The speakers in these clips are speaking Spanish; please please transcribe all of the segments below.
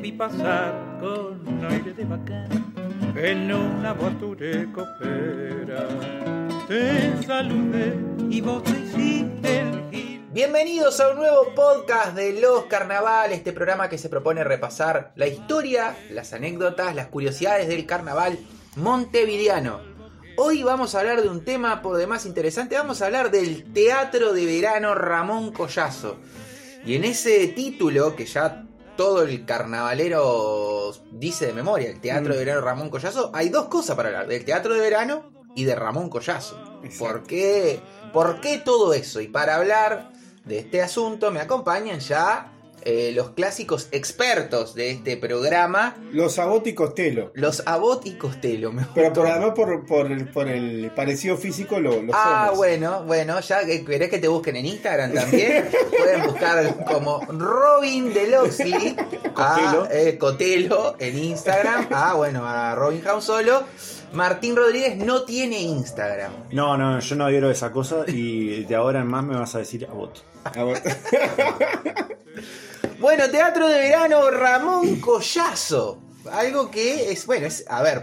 vi pasar con aire de bacán. Bienvenidos a un nuevo podcast de Los Carnaval, este programa que se propone repasar la historia, las anécdotas, las curiosidades del carnaval montevideano. Hoy vamos a hablar de un tema por demás interesante, vamos a hablar del Teatro de Verano Ramón Collazo. Y en ese título, que ya todo el carnavalero dice de memoria, el Teatro de Verano Ramón Collazo, hay dos cosas para hablar, del Teatro de Verano y de Ramón Collazo. ¿Por qué, ¿Por qué todo eso? Y para hablar de este asunto me acompañan ya eh, los clásicos expertos de este programa, Los Abot y Costello. los Abot y Costello. me Pero por, además por, por, el, por el parecido físico lo, lo Ah, somos. bueno, bueno, ya que querés que te busquen en Instagram también. Pueden buscar como Robin Deloxley Cotelo. a eh, Cotelo en Instagram. Ah, bueno, a Robin House solo. Martín Rodríguez no tiene Instagram. No, no, yo no adhiero a esa cosa y de ahora en más me vas a decir a vos. Bueno. Teatro de Verano Ramón Collazo. Algo que es, bueno, es, a ver,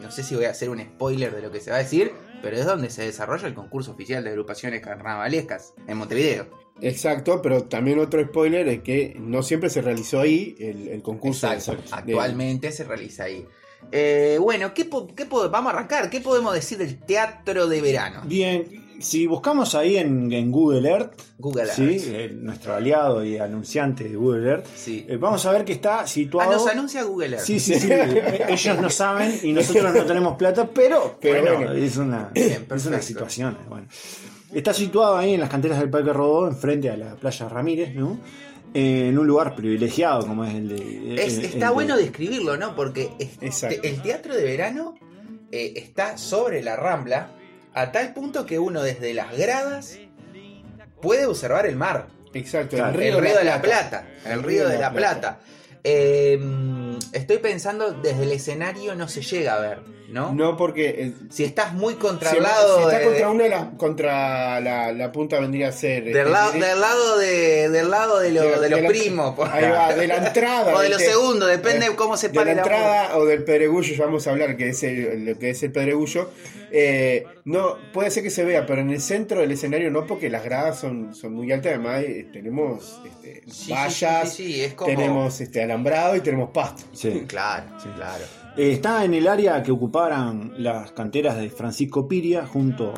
no sé si voy a hacer un spoiler de lo que se va a decir, pero es donde se desarrolla el concurso oficial de agrupaciones carnavalescas en Montevideo. Exacto, pero también otro spoiler es que no siempre se realizó ahí el, el concurso. Exacto. de- Actualmente se realiza ahí. Eh, bueno, ¿qué, po- qué vamos a arrancar. ¿Qué podemos decir del teatro de verano? Bien, si buscamos ahí en, en Google Earth, Google Earth. ¿sí? Eh, nuestro aliado y anunciante de Google Earth, Sí. eh, vamos a ver que está Ah, situado. nos anuncia Google Earth. Sí, sí, sí. Ellos no saben y nosotros no tenemos plata, pero, Pero bueno, bueno. es una, Bien, es una situación. eh, Bueno. Está situado ahí en las canteras del Parque Rodó, enfrente a la playa Ramírez, ¿no? Eh, en un lugar privilegiado como es el de. Es- el- el está de- bueno describirlo, ¿no? Porque el teatro de verano está sobre la rambla a tal punto que uno desde las gradas puede observar el mar. Exacto, el río de la Plata. El río de la Plata. Eh, estoy pensando, desde el escenario no se llega a ver, ¿no? No porque eh, Si estás muy contra si, el lado si está de- contra una de las- contra la, la punta vendría a ser este, del, lado, dire- del lado de del lado de, lo- de la- de los de la- primos por- ahí va, de la entrada o de los segundos depende eh, de cómo se de pare la la entrada o del pedregullo ya vamos a hablar que es el, lo que es el pedregullo. Eh, no puede ser que se vea pero en el centro del escenario no porque las gradas son, son muy altas además eh, tenemos este, Sí, vallas sí, sí, sí, es como tenemos este alambrado y tenemos pasto. Sí. claro claro. Eh, está en el área que ocuparan las canteras de Francisco Piria, junto,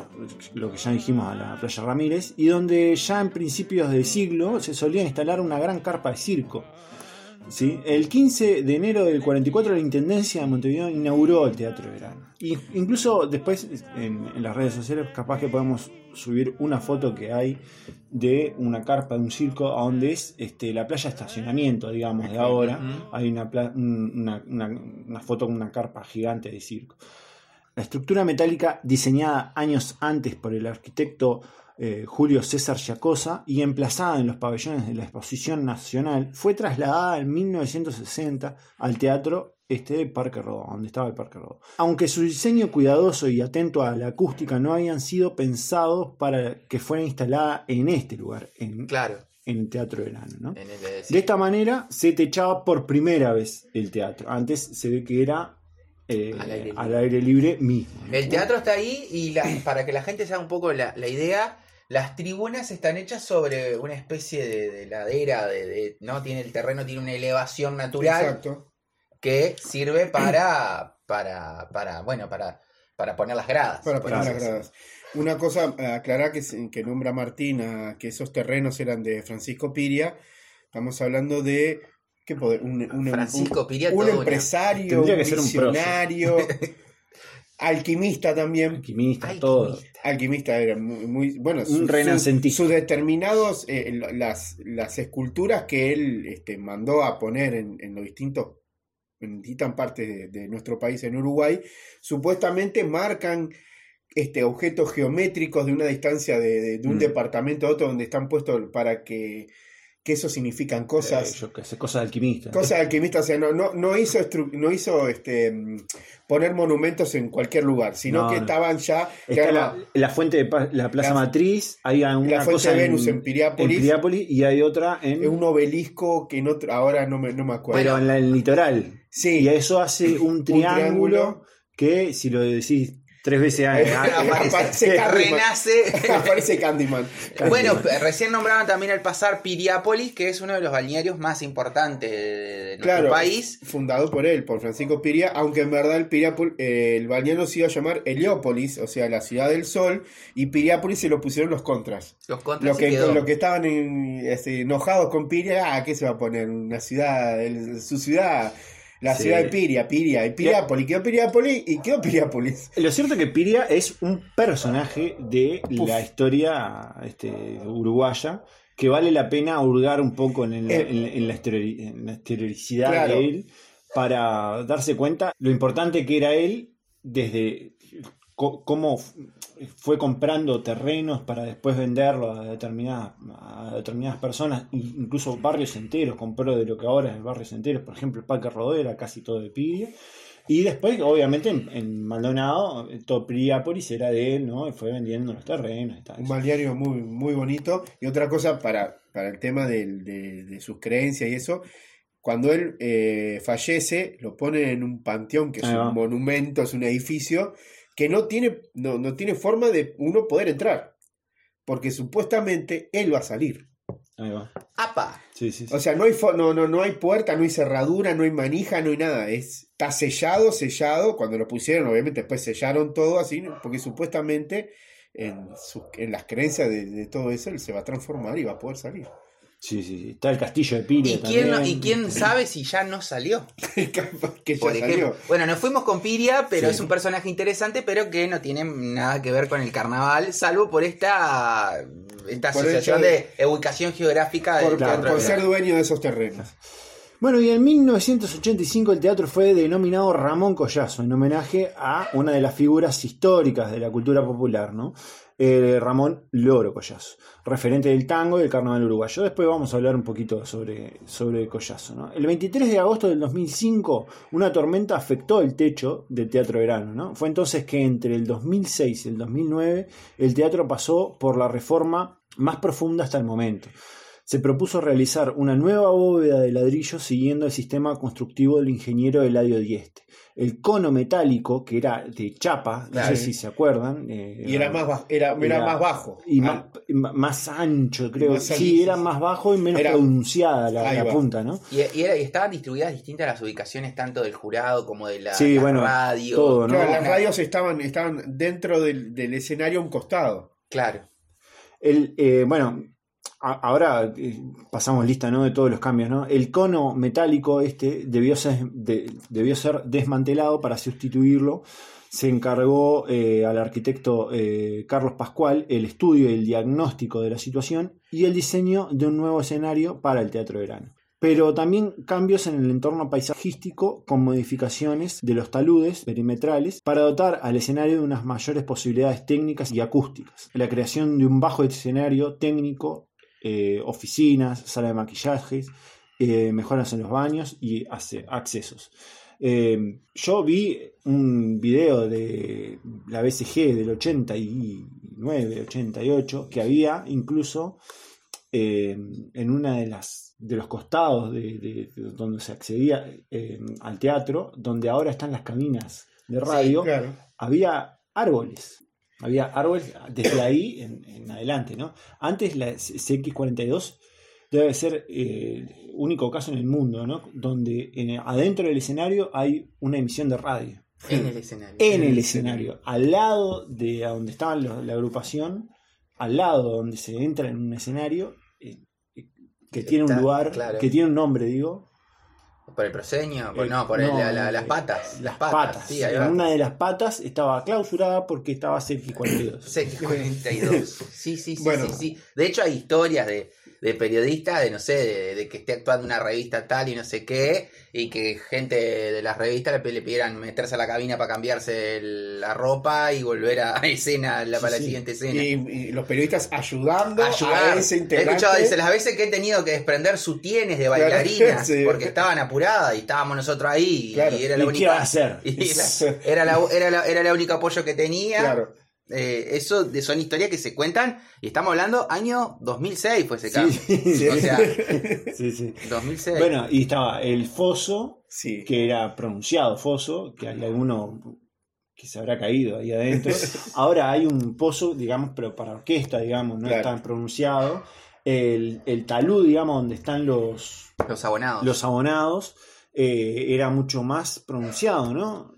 lo que ya dijimos, a la playa Ramírez, y donde ya en principios del siglo se solía instalar una gran carpa de circo. ¿Sí? El 15 de enero del 44 la Intendencia de Montevideo inauguró el Teatro de Verano. Y incluso después en, en las redes sociales capaz que podemos subir una foto que hay de una carpa de un circo a donde es este, la playa de estacionamiento, digamos, de ahora. Hay una, una- una foto con una carpa gigante de circo. La estructura metálica diseñada años antes por el arquitecto eh, Julio César Giacosa y emplazada en los pabellones de la Exposición Nacional fue trasladada en 1960 al Teatro este de Parque Rodó, donde estaba el Parque Rodó. Aunque su diseño cuidadoso y atento a la acústica no habían sido pensados para que fuera instalada en este lugar, en, claro en el Teatro de Verano. ¿no? De esta manera se techaba por primera vez el teatro. Antes se ve que era eh, Al aire libre. al aire libre mismo. El teatro está ahí y la- para que la gente se haga un poco la, la idea, las tribunas están hechas sobre una especie de, de ladera, de, de- no tiene el terreno, tiene una elevación natural exacto. que sirve para, para, para, bueno, para, para poner las gradas. para poner las gradas. Una cosa aclarar que, que nombra Martina que esos terrenos eran de Francisco Piria estamos hablando de ¿qué poder? un, un- Francisco un- Piria, un todo una- empresario, un visionario, alquimista también. Alquimista, Ay, todo. Alquimista era muy, muy- bueno, Un renacentista. sus determinados, eh, las, las esculturas que él este, mandó a poner en, en los distintos, en distintas partes de, de nuestro país, en Uruguay, supuestamente marcan este, objetos geométricos de una distancia de, de- de un Mm. departamento a otro donde están puestos para que que eso significan Eh, cosas. yo qué sé, cosas de alquimista. Cosas de alquimista, o sea, no, no, no hizo, no hizo este, poner monumentos en cualquier lugar, sino No, que estaban ya. Está la, la fuente de la Plaza La- Matriz, hay una la fuente cosa de Venus en Piriápolis. en Piriápolis y hay otra en, es un obelisco que no, ahora no me, no me acuerdo. pero en la- en el litoral. sí, Y eso hace un triángulo, triángulo. que si lo decís tres veces ah, Aparece, renace. aparece Candyman. Bueno, recién nombraban también al pasar Piriápolis, que es uno de los balnearios más importantes de, de nuestro Claro, país. fundado por él, por Francisco Piria, aunque en verdad el, Piriápol- eh, el balneario se iba a llamar Heliópolis, o sea, la ciudad del sol, y Piriápolis se lo pusieron los contras. Los contras Lo que, y quedó. lo que estaban en- este, enojados con Piria, ah, ¿qué se va a poner? Una ciudad, el- su ciudad, la Sí. ciudad de Piria, Piria, y Piriápolis, quedó Piriápolis y quedó Piriápolis. Lo cierto es que Piria es un personaje de Puf. la historia este, uruguaya que vale la pena hurgar un poco en, la- Eh. en- en la, exteriori- en la exterioricidad Claro. de él para darse cuenta lo importante que era él desde cómo fue comprando terrenos para después venderlo a determinadas, a determinadas personas, incluso barrios enteros, compró de lo que ahora es el barrio enteros, por ejemplo el Parque Rodó era casi todo de Piria. Y después, obviamente, en, en Maldonado, eh, todo Piriápolis era de él, ¿no? Y fue vendiendo los terrenos y tal. Un balneario muy, muy bonito. Y otra cosa para, para el tema de, de sus creencias y eso, cuando él eh, fallece, lo ponen en un panteón, que es un monumento, es un edificio, que no tiene, no, no tiene forma de uno poder entrar. Porque supuestamente él va a salir. Ahí va. ¡Apa! Sí, sí, sí. O sea, no hay, fo- no, no, no hay puerta, no hay cerradura, no hay manija, no hay nada. Es, está sellado, sellado. Cuando lo pusieron, obviamente, después sellaron todo así, porque supuestamente en, sus- en las creencias de, de todo eso él se va a transformar y va a poder salir. Sí, sí, sí. Está el castillo de Piria ¿Y quién, no- también. ¿Y quién sabe si ya no salió? que ya Por ejemplo, salió. bueno, nos fuimos con Piria, pero Sí. es un personaje interesante, pero que no tiene nada que ver con el carnaval, salvo por esta, esta Por el asociación de- de ubicación geográfica del Por, teatro por ser dueño de esos terrenos. Bueno, y en 1985 el teatro fue denominado Ramón Collazo, en homenaje a una de las figuras históricas de la cultura popular, ¿no? Eh, Ramón Loro Collazo, referente del tango y del carnaval uruguayo. Después vamos a hablar un poquito sobre, sobre Collazo. El 23 de agosto del 2005, una tormenta afectó el techo del Teatro Verano. ¿no? Fue entonces que entre el 2006 y el 2009 el teatro pasó por la reforma más profunda hasta el momento se propuso realizar una nueva bóveda de ladrillo siguiendo el sistema constructivo del ingeniero Eladio Dieste. El cono metálico, que era de chapa, no sé si se acuerdan. eh, Y era más, bajo, era, era Era- más bajo. y Ah, más, más ancho, creo. Más sí, era más bajo y menos Era- pronunciada la, punta, ¿no? Y, y era- y estaban distribuidas distintas las ubicaciones tanto del jurado como de la, Sí, la bueno, radio. todo, ¿no? claro, las radios estaban, estaban dentro del, del escenario a un costado. Claro. El, eh, bueno, ahora eh, pasamos lista ¿no? de todos los cambios. ¿no? El cono metálico este debió ser, de- debió ser desmantelado para sustituirlo. Se encargó eh, al arquitecto eh, Carlos Pascual el estudio y el diagnóstico de la situación y el diseño de un nuevo escenario para el Teatro Verano. Pero también cambios en el entorno paisajístico con modificaciones de los taludes perimetrales para dotar al escenario de unas mayores posibilidades técnicas y acústicas. La creación de un bajo escenario técnico, eh, oficinas, sala de maquillajes, eh, mejoras en los baños y ace- accesos. Eh, yo vi un video de la BCG del 89, 88, que había incluso eh, en una de las de los costados de, de- de donde se accedía eh, al teatro, donde ahora están las cabinas de radio, Claro. había árboles. Había árboles desde ahí en, en adelante, ¿no? Antes la CX42 debe ser eh, único caso en el mundo, ¿no? Donde en- adentro del escenario hay una emisión de radio. En el escenario. En el el escenario, al lado de a donde estaba lo- la agrupación, al lado donde se entra en un escenario, eh, eh, que tiene un lugar, claro. que tiene un nombre, digo. ¿Por el proseño? Por- Eh, no, por el- la- la- eh, las patas. Las patas. Sí, En una de las patas estaba clausurada porque estaba CX42. CX42. Sí, sí, sí, Bueno. sí, sí. De hecho, hay historias de, de periodistas, de no sé, de, de que esté actuando una revista tal y no sé qué, y que gente de las revistas le, le pidieran meterse a la cabina para cambiarse el- la ropa y volver a, a escena la, para la siguiente escena. Y, y los periodistas ayudando Ayudar. a ese He integrante. escuchado, dice, las veces que he tenido que desprender sutienes de bailarinas sí. porque estaban apuradas y estábamos nosotros ahí Claro. y era la ¿Y qué va a única hacer? y era, era la, era, la, era el único apoyo que tenía. Claro. Eh, eso de- son historias que se cuentan y estamos hablando año 2006 fue ese caso. Sí, O sea, sí, sí. 2006. Bueno, y estaba el foso, que era pronunciado foso, que hay alguno que se habrá caído ahí adentro. Ahora hay un pozo, digamos, pero para orquesta, digamos, no Claro. es tan pronunciado. El, el talud, digamos, donde están los, los abonados. los abonados, eh, era mucho más pronunciado, ¿no?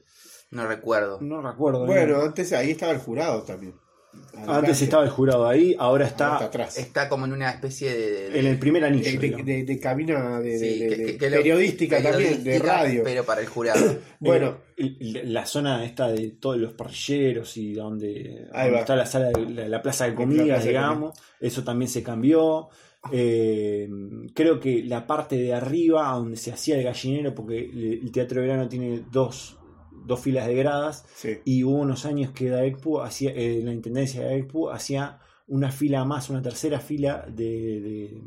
No recuerdo. No recuerdo. Bueno, bien. antes ahí estaba el jurado también. antes estaba el jurado ahí, ahora Ahora está está atrás. Está como en una especie de... de- en el primer anillo. de, de- de- de cabina de, de- sí, de- que- de que- que lo- periodística también, de radio. Pero para el jurado. Bueno, Eh, la zona esta de todos los parrilleros y donde, está la sala de la, la plaza de comidas, de digamos, eso también se cambió. Eh, creo que la parte de arriba, donde se hacía el gallinero, porque el el Teatro de Verano tiene dos, dos filas de gradas, sí. y hubo unos años que Daekpu hacía, eh, la intendencia de Daekpu hacía una fila más, una tercera fila de, de-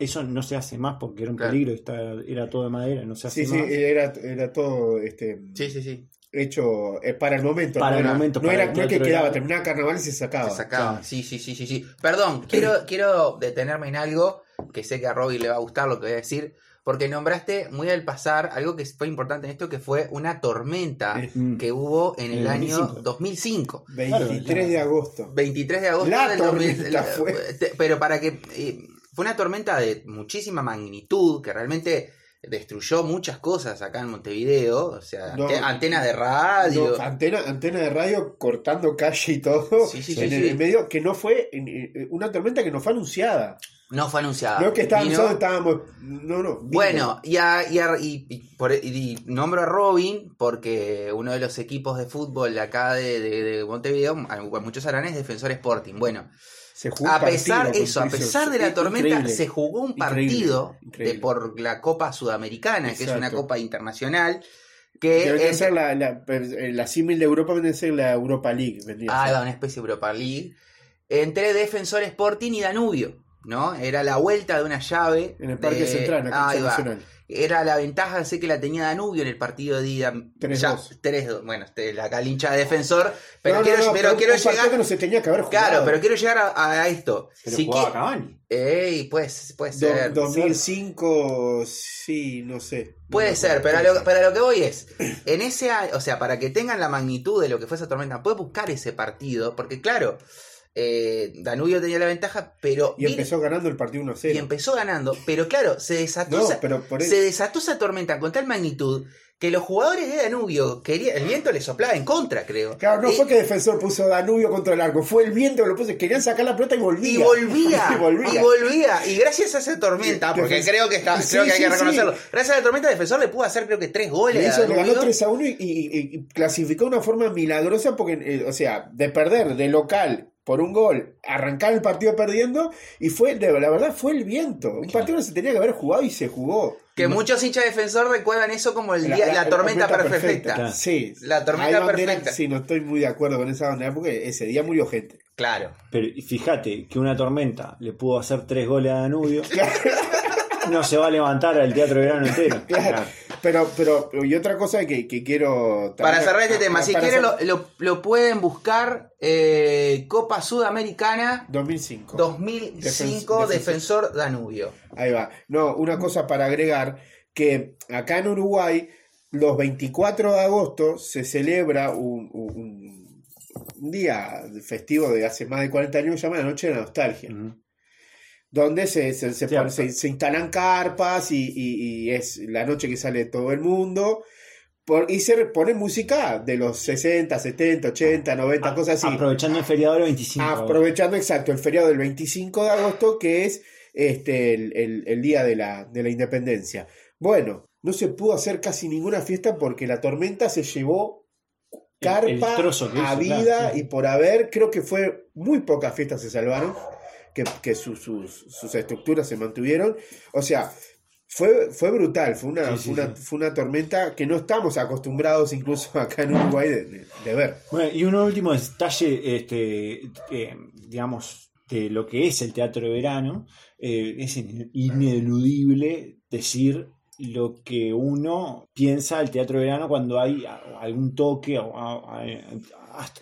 Eso no se hace más porque era un Claro. peligro, está- era todo de madera, no se hace Sí, sí, más. era, era todo este, Sí, sí, sí. hecho eh, para el momento. Para no el era, momento, no, para era, el no es que quedaba, era- terminaba carnaval y se sacaba. Se sacaba. Claro. Sí, sí, sí, sí, sí. Perdón, quiero, quiero detenerme en algo que sé que a Robbie le va a gustar lo que voy a decir, porque nombraste muy al pasar algo que fue importante en esto, que fue una tormenta Eh, Mm. que hubo en el En el año 2005. 2005. 23 de agosto. 23 de agosto La del tormenta 2000, fue. te- Pero para que. eh, fue una tormenta de muchísima magnitud que realmente destruyó muchas cosas acá en Montevideo. O sea, No. ante- antenas de radio. No, antena, antena de radio cortando calle y todo. Sí, sí, en sí, el medio que no fue en- una tormenta que no fue anunciada. No fue anunciada. no es que estábamos, Vino- estábamos no, no. vino. Bueno, y, a- y a- y- y por- y nombro a Robin porque uno de los equipos de fútbol de acá de, de- de Montevideo, a muchos harán, es Defensor Sporting. Bueno, se jugó un a pesar partido eso, a pesar de la tormenta, Increíble. se jugó un partido increíble. de por la Copa Sudamericana, que es una copa internacional, que Debe es, ser la, la, eh, la símil de Europa, debe ser la Europa League. vendría a ah, una especie de Europa League, entre Defensor Sporting y Danubio. ¿No? Era la vuelta de una llave. En el Parque de- Central, en nacional. Era la ventaja, sé que la tenía Danubio en el partido de ida. 3-2. Ya, 3-2. Bueno, este, la calincha de defensor. Pero No, no, quiero, no, pero quiero llegar. que no se tenía que haber jugado. Claro, pero quiero llegar a, a esto. Pero Si jugaba que- Cavani. Ey, pues, puede Do- ser. 2005, sí, no sé. Puede ser, pero a, lo, pero a lo que voy es, en ese año, o sea, para que tengan la magnitud de lo que fue esa tormenta, puedes buscar ese partido, porque claro, eh, Danubio tenía la ventaja, pero... Y empezó ganando el partido 1-0. y empezó ganando, pero claro, se desató, No, esa, pero por se eso. desató esa tormenta con tal magnitud que los jugadores de Danubio, quería, el viento les soplaba en contra, creo. Claro, no Y- fue que Defensor puso Danubio contra el arco, fue el viento que lo puso. Querían sacar la pelota y volvía. Y volvía, y volvía. y volvía. Y gracias a esa tormenta, Que- porque que- creo que, está, Sí, creo que hay sí, que sí. reconocerlo. Gracias a la tormenta, el defensor le pudo hacer creo que tres goles. Hizo, le ganó Danubio. 3 a 1 y, y- y- y clasificó de una forma milagrosa porque, eh, o sea, de perder de local por un gol, arrancar el partido perdiendo y fue, la verdad, fue el viento. Un partido que se tenía que haber jugado y se jugó. Que muchos hinchas de defensor recuerdan eso como el La- día, la- la, la tormenta, tormenta perfecta. Claro. Sí. La tormenta perfecta. Sí, no estoy muy de acuerdo con esa bandera porque ese día murió gente. Claro. Pero fíjate que una tormenta le pudo hacer tres goles a Danubio. no se va a levantar al Teatro de Verano entero. Claro. Pero, pero, y otra cosa que, que quiero. Para cerrar este tema, si quieren lo, lo- lo pueden buscar eh, Copa Sudamericana 2005. 2005 Defen- Defensor Danubio. Ahí va. No, una cosa para agregar, que acá en Uruguay, los 24 de agosto se celebra un, un- un día festivo de hace más de 40 años que se llama la Noche de la Nostalgia. Donde se, se, se se- se instalan carpas y, y- y es la noche que sale todo el mundo. Por- y se pone música de los 60, 70, 80, 90, cosas así. Aprovechando el feriado del 25. Aprovechando exacto el feriado del 25 de agosto, que es este, el, el- el día de la, de la independencia. Bueno, no se pudo hacer casi ninguna fiesta porque la tormenta se llevó carpa el a vida claro, sí. y por haber, creo que fue muy pocas fiestas se salvaron. Que, que su- sus, sus estructuras se mantuvieron. O sea, fue, fue brutal, fue una, Sí, una, sí. fue una tormenta que no estamos acostumbrados incluso acá en Uruguay de, de- de ver. Bueno, y un último detalle, este, eh, digamos, de lo que es el teatro de verano, eh, es in- ineludible decir lo que uno piensa del teatro de verano cuando hay algún toque, o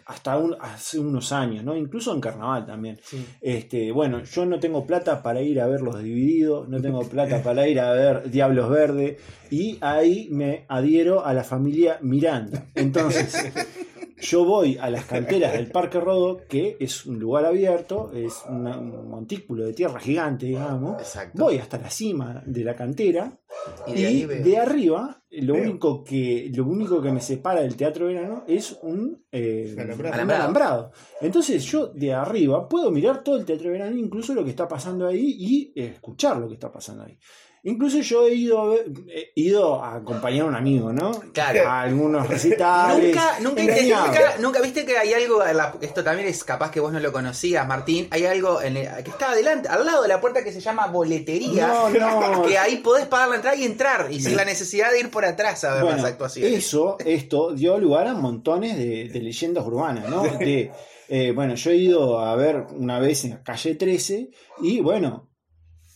hasta un- hace unos años, ¿no? Incluso en carnaval también. Este, bueno, yo no tengo plata para ir a ver los divididos, no tengo plata para ir a ver Diablos Verde, y ahí me adhiero a la familia Miranda. Entonces, yo voy a las canteras del Parque Rodó, que es un lugar abierto, es una- un montículo de tierra gigante, digamos. Exacto. Voy hasta la cima de la cantera y de arriba lo Veo. único que lo único que me separa del teatro verano es un, eh, Alambrado. alambrado. Entonces yo de arriba puedo mirar todo el teatro verano, incluso lo que está pasando ahí y escuchar lo que está pasando ahí. Incluso yo he ido a, ver- he ido a acompañar a un amigo, ¿no? Claro. A algunos recitales. Nunca, nunca, nunca, nunca viste que hay algo, la- esto también es capaz que vos no lo conocías, Martín, hay algo en el- que está adelante, al lado de la puerta que se llama boletería, No, no. que ahí podés pagar la entrada y entrar, y sin la necesidad de ir por atrás a ver Bueno, las actuaciones. Eso, esto dio lugar a montones de, de leyendas urbanas, ¿no? De, eh, bueno, yo he ido a ver una vez en la calle 13 y bueno,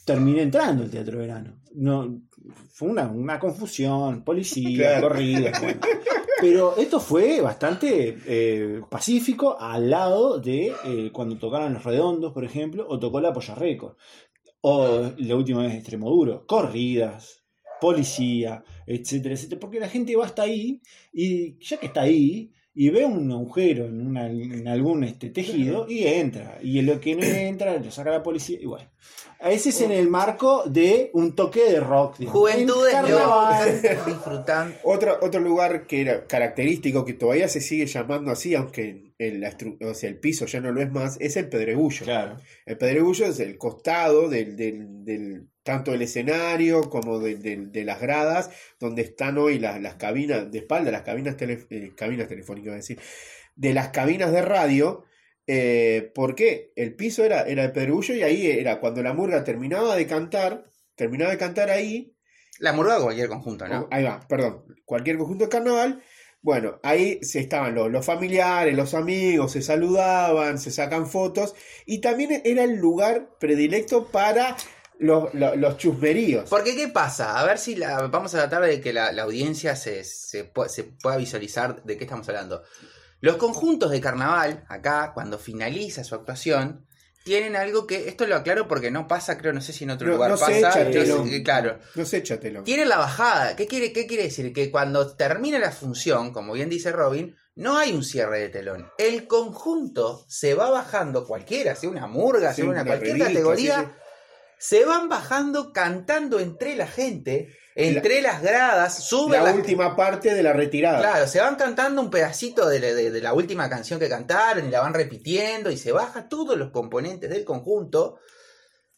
terminé entrando al Teatro Verano. No, fue una, una confusión, policía, Claro. corrida. bueno. Pero esto fue bastante eh, pacífico al lado de eh, cuando tocaron los redondos, por ejemplo, o tocó la Polla Record. O la última vez Extremoduro, corridas, policía, etcétera, etcétera. Porque la gente va hasta ahí y ya que está ahí y ve un agujero en, una- en algún este, tejido y entra. Y en lo que no entra, lo saca la policía y bueno. Ese es en el marco de un toque de rock. digamos. Juventudes En carnaval. locas, disfrutando. Otro, otro lugar que era característico, que todavía se sigue llamando así, aunque el, o sea, el piso ya no lo es más, es el Pedregullo. Claro. El Pedregullo es el costado del, del- del- tanto del escenario como de, de- de las gradas, donde están hoy las, las cabinas, de espalda, las cabinas, tele- eh, cabinas telefónicas, iba a decir, de las cabinas de radio. Eh, porque el piso era, era el Pedregullo y ahí era cuando la murga terminaba de cantar, terminaba de cantar ahí, La murga o cualquier conjunto, ¿no? Oh, Ahí va, perdón. Cualquier conjunto de carnaval. Bueno, ahí se estaban los, los familiares, los amigos, se saludaban, se sacan fotos. Y también era el lugar predilecto para los, los, chusmeríos. Porque, ¿qué pasa? A ver si vamos a tratar de que la, la audiencia se, se pueda visualizar de qué estamos hablando. Los conjuntos de carnaval, acá, cuando finaliza su actuación, tienen algo que, esto lo aclaro porque no pasa, creo, no sé si en otro No- lugar no pasa. echa no telón. sé, claro. No sé, échatelo. Tienen la bajada. ¿Qué quiere, ¿Qué quiere decir? Que cuando termina la función, como bien dice Robin, no hay un cierre de telón. El conjunto se va bajando, cualquiera, sea una murga, Sí, sea una, una cualquier revista, categoría, sí, sí. se van bajando cantando entre la gente, entre las gradas, suben La las- última parte de la retirada. Claro, se van cantando un pedacito de, la- de- de la última canción que cantaron y la van repitiendo y se baja todos los componentes del conjunto.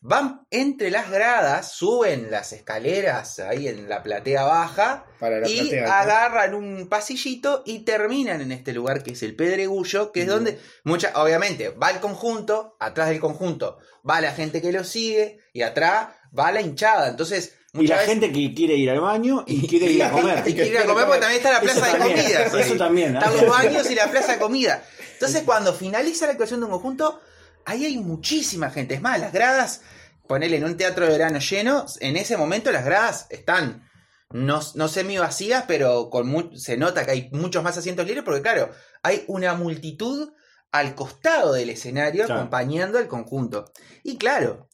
Van entre las gradas, suben las escaleras ahí en la platea baja Para la y platea agarran un pasillito y terminan en este lugar que es el Pedregullo, que es donde mucha, obviamente, va el conjunto, atrás del conjunto va la gente que lo sigue y atrás va la hinchada. Entonces, Y la veces- gente que quiere ir al baño y quiere ir a comer. y quiere ir a comer porque también está la Eso plaza de también, comidas. eso también, ¿eh? Están los baños y la plaza de comida. Entonces, cuando finaliza la actuación de un conjunto, ahí hay muchísima gente. Es más, las gradas, ponele en un teatro de verano lleno, en ese momento las gradas están no, no semi vacías, pero con se nota que hay muchos más asientos libres porque, claro, hay una multitud al costado del escenario Claro. acompañando al conjunto. Y claro,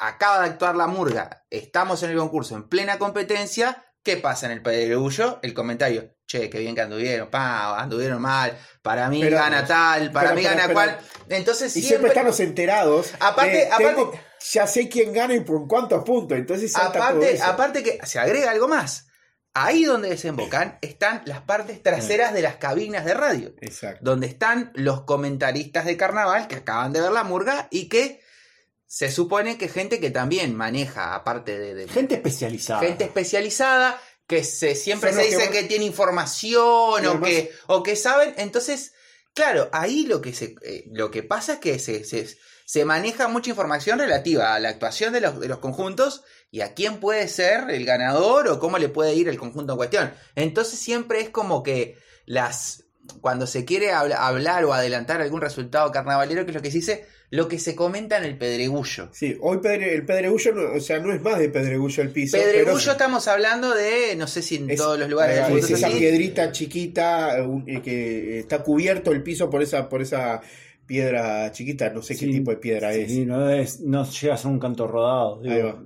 acaba de actuar la murga, estamos en el concurso en plena competencia. ¿Qué pasa en el pedregullo? El comentario, che, qué bien que anduvieron, pa, anduvieron mal, para mí Pero- gana tal, para pero- mí pero- gana cual. Entonces Y siempre siempre, están los enterados. Aparte- aparte- tengo- ya sé quién gana y por cuántos puntos. Entonces todo aparte, aparte que se agrega algo más. Ahí donde desembocan están las partes traseras de las cabinas de radio. Exacto. donde están los comentaristas de carnaval que acaban de ver la murga y que se supone que gente que también maneja, aparte de, de- Gente especializada. gente especializada, que se, siempre Son se que dice que, tiene información o que, o que saben. Entonces, claro, ahí lo que, se, eh, lo que pasa es que se, se, se maneja mucha información relativa a la actuación de los, de los conjuntos y a quién puede ser el ganador o cómo le puede ir el conjunto en cuestión. Entonces siempre es como que las cuando se quiere habla- hablar o adelantar algún resultado carnavalero, que es lo que se dice, lo que se comenta en el pedregullo. Sí, hoy Pedre- el Pedregullo, no- o sea, no es más de Pedregullo el piso. Pedregullo pero estamos hablando de, no sé si en es- todos los lugares del mundo es es esa así. piedrita chiquita un- eh, que está cubierto el piso por esa, por esa piedra chiquita, no sé qué tipo de piedra es. Sí, no, es, no llega a ser un canto rodado, digo,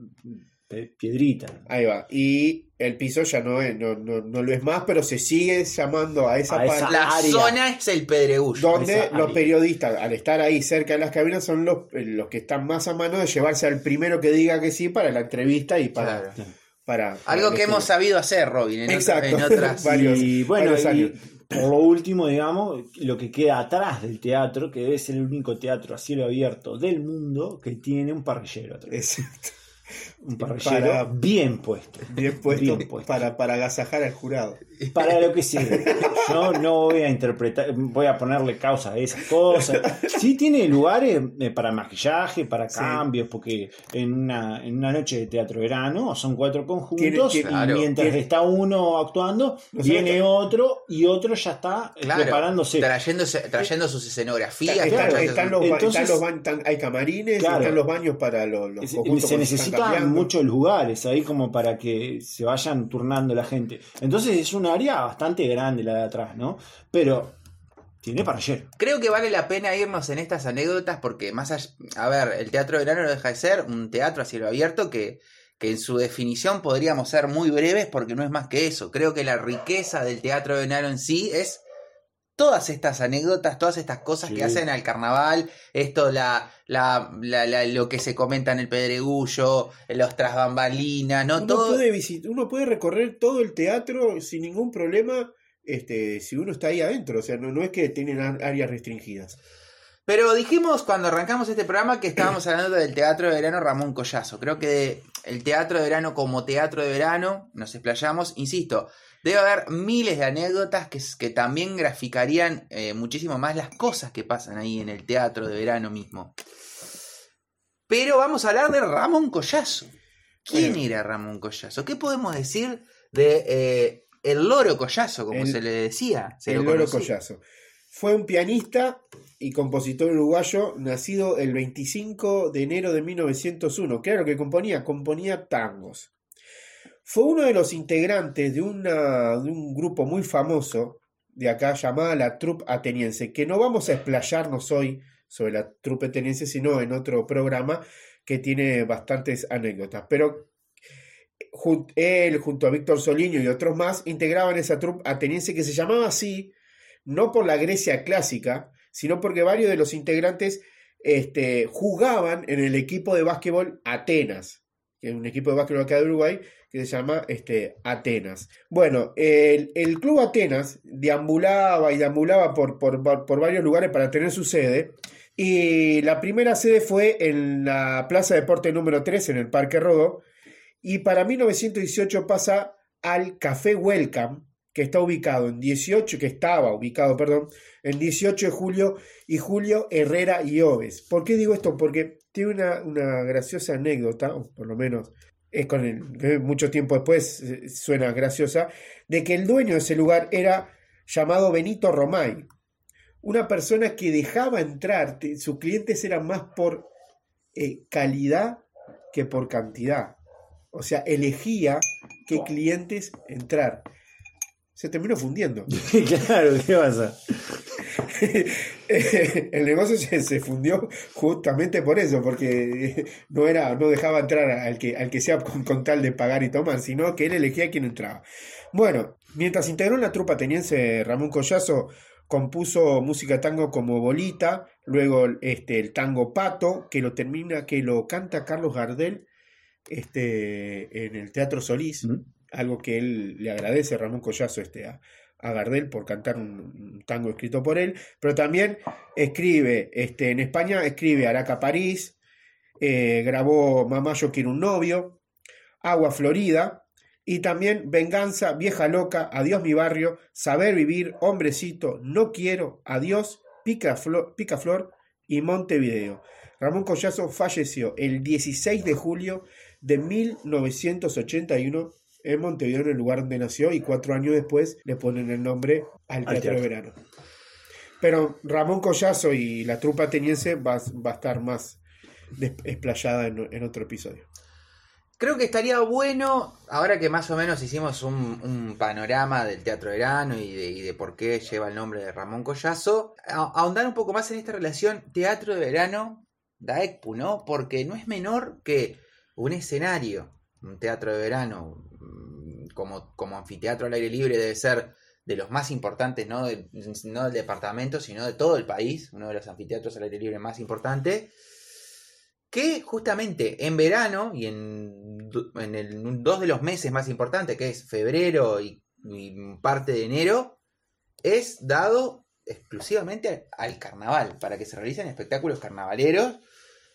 piedrita. Ahí va. Y el piso ya no es, no, no, no lo es más, pero se sigue llamando a esa A esa parte La área. zona es el pedregullo. donde los área. periodistas, al estar ahí cerca de las cabinas, son los, eh, los que están más a mano de llevarse al primero que diga que sí para la entrevista y para. Claro. para, para Algo que hemos sabido hacer, Robin, en, Exacto. en otras. Varios- y bueno, varios y por lo último, digamos, lo que queda atrás del teatro, que es el único teatro a cielo abierto del mundo que tiene un parrillero atrás. Exacto. Un parrillero Para- bien puesto. Bien puesto, Bien puesto. Para, para agasajar al jurado. Para lo que sea. Yo no voy a interpretar, voy a ponerle causa a esas cosas. Sí tiene lugares eh, para maquillaje, para Sí. cambios, porque en una, en una noche de teatro verano son cuatro conjuntos Tiene- tiene- y claro, mientras tiene- está uno actuando, viene otro y otro ya está eh, Claro, preparándose. trayéndose, trayendo sus escenografías. Están, claro, trayendo- están los, Entonces- están los ba- están- hay camarines, Claro. están los baños para los, conjuntos se cambiando. Muchos lugares ahí como para que se vayan turnando la gente. Entonces es un área bastante grande la de atrás, ¿no? Pero tiene para ayer. Creo que vale la pena irnos en estas anécdotas porque más allá, a ver, el teatro de verano no deja de ser un teatro a cielo abierto que, que en su definición podríamos ser muy breves porque no es más que eso. Creo que la riqueza del teatro de verano en sí es todas estas anécdotas, todas estas cosas Sí. que hacen al carnaval, esto, la, la, la- la- lo que se comenta en el pedregullo, los tras bambalinas, ¿no? uno, Todo, puede visit- uno puede recorrer todo el teatro sin ningún problema este, si uno está ahí adentro. O sea, no, no es que tienen áreas restringidas. Pero dijimos cuando arrancamos este programa que estábamos hablando del teatro de verano Ramón Collazo. Creo que el teatro de verano como teatro de verano, nos explayamos, insisto, debe haber miles de anécdotas que, que también graficarían eh, muchísimo más las cosas que pasan ahí en el teatro de verano mismo. Pero vamos a hablar de Ramón Collazo. ¿Quién Bueno. era Ramón Collazo? ¿Qué podemos decir de eh, el loro Collazo, como El- se le decía? Se el lo Loro. Collazo. Fue un pianista y compositor uruguayo nacido el 25 de enero de 1901. Claro que componía, componía tangos. Fue uno de los integrantes de, una, de un grupo muy famoso de acá llamada la Troupe Ateniense, que no vamos a explayarnos hoy sobre la Troupe Ateniense, sino en otro programa que tiene bastantes anécdotas. Pero él, junto a Víctor Soliño y otros más, integraban esa Troupe Ateniense que se llamaba así no por la Grecia clásica, sino porque varios de los integrantes este, jugaban en el equipo de básquetbol Atenas, que es un equipo de básquetbol acá de Uruguay que se llama este, Atenas. Bueno, el, el club Atenas deambulaba y deambulaba por, por, por varios lugares para tener su sede. Y la primera sede fue en la Plaza Deporte número 3, en el Parque Rodó. Y para 1918 pasa al Café Welcome, que está ubicado en 18, que estaba ubicado, perdón, en 18 de julio y Julio Herrera y Oves. ¿Por qué digo esto? Porque tiene una, una graciosa anécdota, por lo menos es con el, mucho tiempo después eh, suena graciosa, de que el dueño de ese lugar era llamado Benito Romay, una persona que dejaba entrar, sus clientes eran más por eh, calidad que por cantidad. O sea, elegía qué clientes entrar. Se terminó fundiendo. claro, ¿qué pasa? el negocio se, se fundió justamente por eso, porque no era, no dejaba entrar al que, al que sea con, con tal de pagar y tomar, sino que él elegía quién entraba. Bueno, mientras integró en la trupa ateniense Ramón Collazo, compuso música tango como Bolita, luego este, el tango Pato, que lo termina, que lo canta Carlos Gardel este, en el Teatro Solís, algo que él le agradece Ramón Collazo este, a, a Gardel por cantar un, tango escrito por él, pero también escribe, este, en España escribe Araca París, eh, grabó Mamá yo quiero un novio, Agua Florida, y también Venganza, Vieja Loca, Adiós mi barrio, Saber vivir, Hombrecito, No quiero, Adiós, Pica Flor, Pica Flor y Montevideo. Ramón Collazo falleció el 16 de julio de 1981 en Montevideo, en el lugar donde nació, y cuatro años después le ponen el nombre al Al Teatro de. Verano. Pero Ramón Collazo y la trupa ateniense va, va a estar más des- explayada en, en otro episodio. Creo que estaría bueno, ahora que más o menos hicimos un, un panorama del Teatro Verano y de, y de por qué lleva el nombre de Ramón Collazo, ahondar un poco más en esta relación Teatro de Verano, Daekpu, ¿no? Porque no es menor que un escenario, un teatro de verano, como, como anfiteatro al aire libre, debe ser de los más importantes, no, no del departamento, sino de todo el país, uno de los anfiteatros al aire libre más importantes que justamente en verano y en, en el, dos de los meses más importantes, que es febrero y, parte de enero, es dado exclusivamente al carnaval, para que se realicen espectáculos carnavaleros,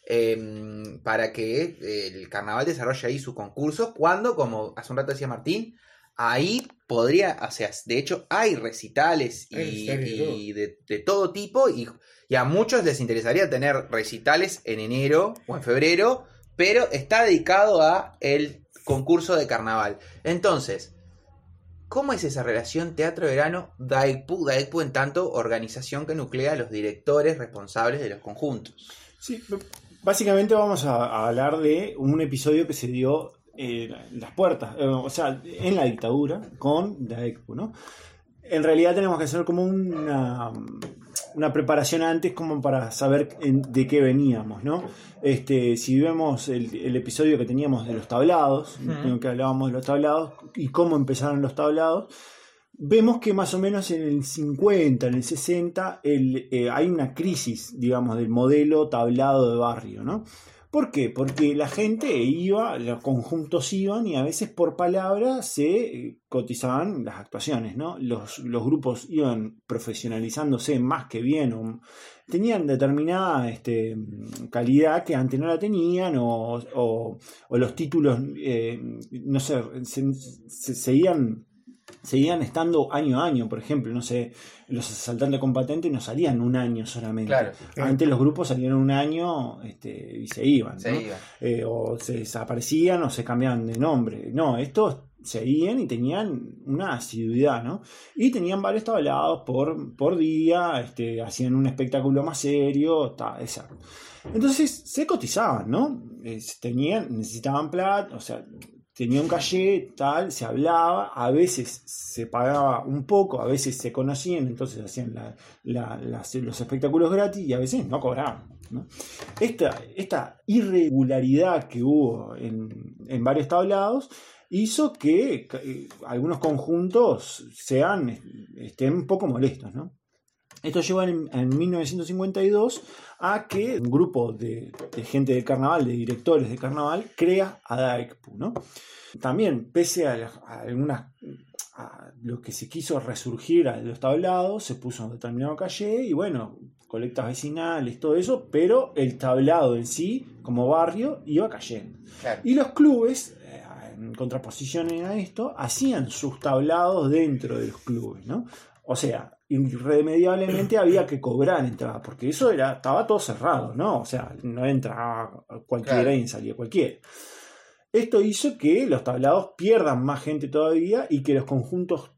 em, para que eh, el carnaval desarrolle ahí su concurso, cuando, como hace un rato decía Martín, ahí podría, o sea, de hecho hay recitales y, de todo. y de, de todo tipo y, y a muchos les interesaría tener recitales en enero o en febrero, pero está dedicado a el concurso de carnaval. Entonces, ¿cómo es esa relación teatro-verano Daikpu? Daikpu en tanto organización que nuclea a los directores responsables de los conjuntos. Sí, básicamente vamos a, a hablar de un episodio que se dio eh, en las puertas, eh, o sea, en la dictadura con Daekpu, ¿no? En realidad tenemos que hacer como una, una preparación antes como para saber en- de qué veníamos, ¿no? Este, si vemos el, el episodio que teníamos de los tablados, Ujú. que hablábamos de los tablados y cómo empezaron los tablados, vemos que más o menos en el 50, en el 60, el, eh, hay una crisis, digamos, del modelo tablado de barrio, ¿no? ¿Por qué? Porque la gente iba, los conjuntos iban y a veces por palabra se eh, cotizaban las actuaciones, ¿no? Los, los grupos iban profesionalizándose más que bien, o tenían determinada este, calidad que antes no la tenían, o, o- los títulos, eh, no sé, se- se- seguían seguían estando año a año, por ejemplo, no sé, los asaltantes con patente no salían un año solamente. Claro, Antes los grupos salían un año este, y se iban, se ¿no? iba. Eh, o se desaparecían o se cambiaban de nombre. No, estos seguían y tenían una asiduidad, ¿no? Y tenían varios tablados por, por día, este, hacían un espectáculo más serio, ta, esa. Entonces se cotizaban, ¿no? Eh, tenían, necesitaban plata, o sea, tenía un calle, tal, se hablaba, a veces se pagaba un poco, a veces se conocían, entonces hacían los espectáculos gratis y a veces no cobraban. Esta, esta irregularidad que hubo en, en varios tablados hizo que eh, algunos conjuntos sean, estén un poco molestos. ¿no? Esto lleva en, en 1952 a que un grupo de, de gente del carnaval, de directores de carnaval, crea a Daekpu. ¿no? También, pese a, algunas a lo que se quiso resurgir a los tablados, se puso un determinado calle y bueno, colectas vecinales, todo eso, pero el tablado en sí, como barrio, iba cayendo. Claro. Y los clubes, eh, en contraposición a esto, hacían sus tablados dentro de los clubes, ¿no? O sea, irremediablemente había que cobrar entrada, porque eso era, estaba todo cerrado, ¿no? O sea, no entraba cualquiera Claro. y salía cualquiera. Esto hizo que los tablados pierdan más gente todavía y que los conjuntos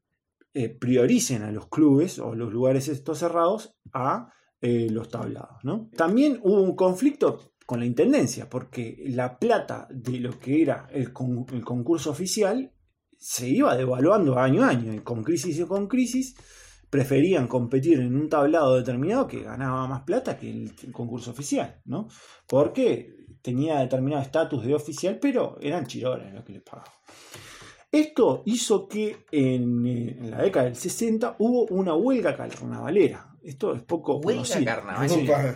eh, prioricen a los clubes o los lugares estos cerrados a eh, los tablados. ¿no? También hubo un conflicto con la intendencia, porque la plata de lo que era el, con- el concurso oficial se iba devaluando año a año, con crisis y con crisis preferían competir en un tablado determinado que ganaba más plata que el concurso oficial, ¿no? Porque tenía determinado estatus de oficial, pero eran chirones lo que les pagaban. Esto hizo que en, eh, en la década del 60 hubo una huelga carnavalera. Esto es poco Huelga conocido. carnavalera.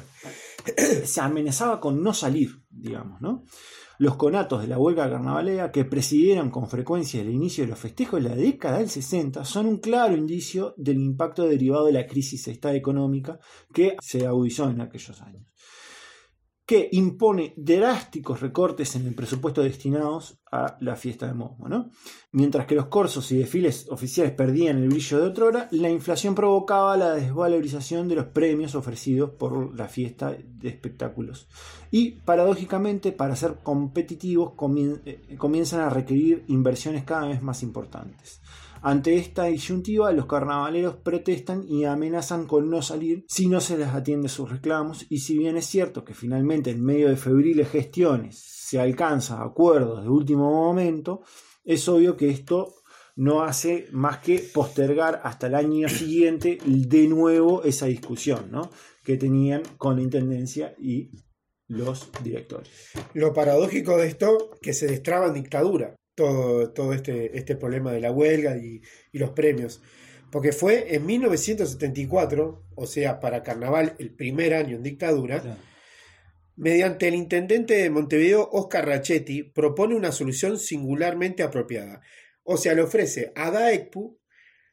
Se amenazaba con no salir, digamos, ¿no? Los conatos de la huelga carnavalera que presidieron con frecuencia el inicio de los festejos de la década del 60 son un claro indicio del impacto derivado de la crisis económica que se agudizó en aquellos años. Que impone drásticos recortes en el presupuesto destinados a la fiesta de Momo. ¿no? Mientras que los corsos y desfiles oficiales perdían el brillo de otrora, la inflación provocaba la desvalorización de los premios ofrecidos por la fiesta de espectáculos. Y paradójicamente, para ser competitivos, eh, comienzan a requerir inversiones cada vez más importantes. Ante esta disyuntiva, los carnavaleros protestan y amenazan con no salir si no se les atiende sus reclamos. Y si bien es cierto que finalmente en medio de febriles gestiones se alcanza acuerdos de último momento, es obvio que esto no hace más que postergar hasta el año siguiente de nuevo esa discusión ¿no? que tenían con la Intendencia y los directores. Lo paradójico de esto, que se destraba en dictadura todo, todo este, este problema de la huelga y, y los premios. Porque fue en 1974, o sea, para Carnaval, el primer año en dictadura, mediante el intendente de Montevideo, Oscar Rachetti, propone una solución singularmente apropiada. O sea, le ofrece a DAECPU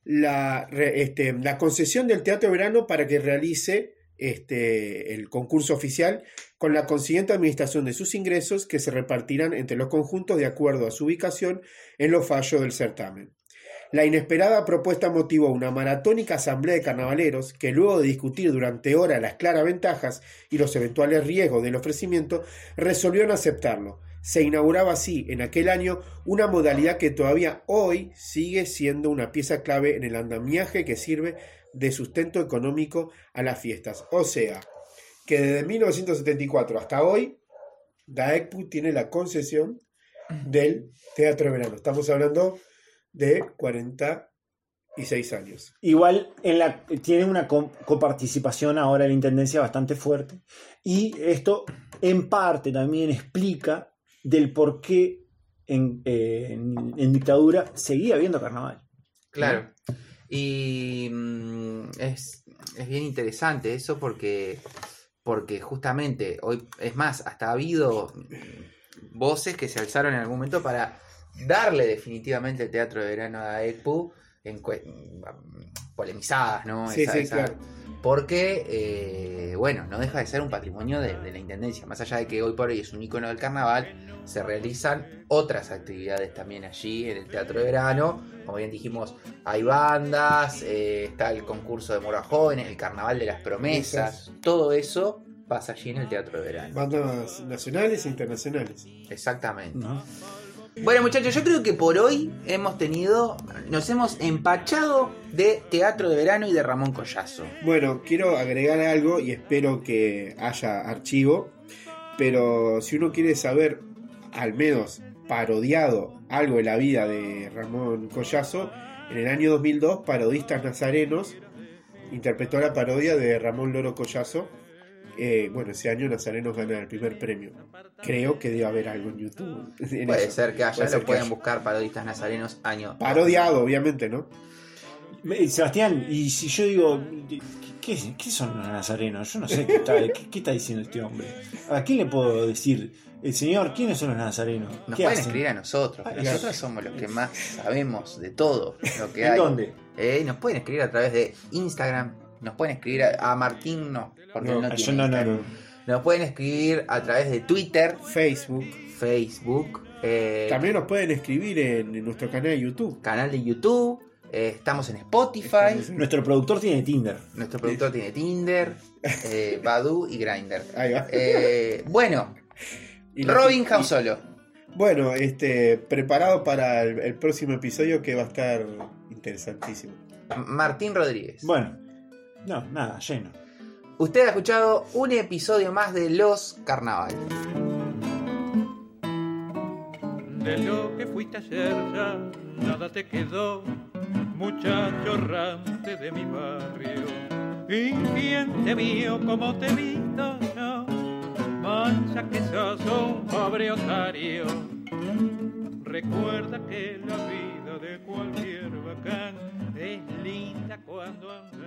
la, este, la concesión del Teatro Verano para que realice este, el concurso oficial con la consiguiente administración de sus ingresos que se repartirán entre los conjuntos de acuerdo a su ubicación en los fallos del certamen. La inesperada propuesta motivó una maratónica asamblea de carnavaleros que luego de discutir durante horas las claras ventajas y los eventuales riesgos del ofrecimiento, resolvieron aceptarlo. Se inauguraba así en aquel año una modalidad que todavía hoy sigue siendo una pieza clave en el andamiaje que sirve de sustento económico a las fiestas. O sea, que desde 1974 hasta hoy, DAECPU tiene la concesión del Teatro de Verano. Estamos hablando de 46 años. Igual en la, tiene una co- coparticipación ahora la Intendencia bastante fuerte. Y esto en parte también explica del por qué en, eh, en- en dictadura seguía habiendo carnaval. Claro. Y mm, es, es bien interesante eso porque, porque justamente hoy, es más, hasta ha habido voces que se alzaron en algún momento para darle definitivamente el teatro de verano a EPU en mm, polemizadas, ¿no? Sí, sí, claro. Porque, eh, bueno, no deja de ser un patrimonio de, de la Intendencia. Más allá de que hoy por hoy es un icono del carnaval, se realizan otras actividades también allí en el Teatro de Verano. Como bien dijimos, hay bandas, eh, está el concurso de Mora Jóvenes, el Carnaval de las Promesas. Todo eso pasa allí en el Teatro de Verano. Bandas nacionales e internacionales. Exactamente. ¿no? Bueno, muchachos, yo creo que por hoy hemos tenido, nos hemos empachado de Teatro de Verano y de Ramón Collazo. Bueno, quiero agregar algo y espero que haya archivo, pero si uno quiere saber, al menos parodiado, algo de la vida de Ramón Collazo, en el año 2002, Parodistas Nazarenos interpretó la parodia de Ramón Loro Collazo. Eh, bueno, ese año Nazarenos gana el primer premio. Creo que debe haber algo en YouTube. en Puede eso. ser que haya, Puede lo haya. buscar parodistas nazarenos año. Parodiado, obviamente, ¿no? Sebastián, y si yo digo, ¿qué, qué son los nazarenos? Yo no sé qué está, qué, qué está diciendo este hombre. ¿A quién le puedo decir, el señor, quiénes son los nazarenos? Nos ¿Qué pueden hacen? escribir a nosotros, Ah, nosotros claro. somos los que más sabemos de todo lo que ¿En hay. dónde? Eh, nos pueden escribir a través de Instagram, nos pueden escribir a, a Martín, no, porque No, él no tiene yo no, no, Instagram. no. Nos pueden escribir a través de Twitter, Facebook. Facebook, eh, También nos pueden escribir en, en nuestro canal de YouTube. canal de YouTube, eh, estamos en Spotify, Nuestro productor tiene Tinder. nuestro productor tiene Tinder, eh, Badu y Grindr. Ahí va. Eh, bueno, Y la- Robin House solo. Bueno, este, preparado para el, el próximo episodio que va a estar interesantísimo. Martín Rodríguez. Bueno, no, nada, lleno. Usted ha escuchado un episodio más de Los Carnaval. De lo que fuiste ayer ya nada te quedó, muchacho errante de mi barrio. ¿Y quién te vio como te visto yo? Mancha que sos un pobre otario. Recuerda que la vida de cualquier bacán es linda cuando anda en la vuelta.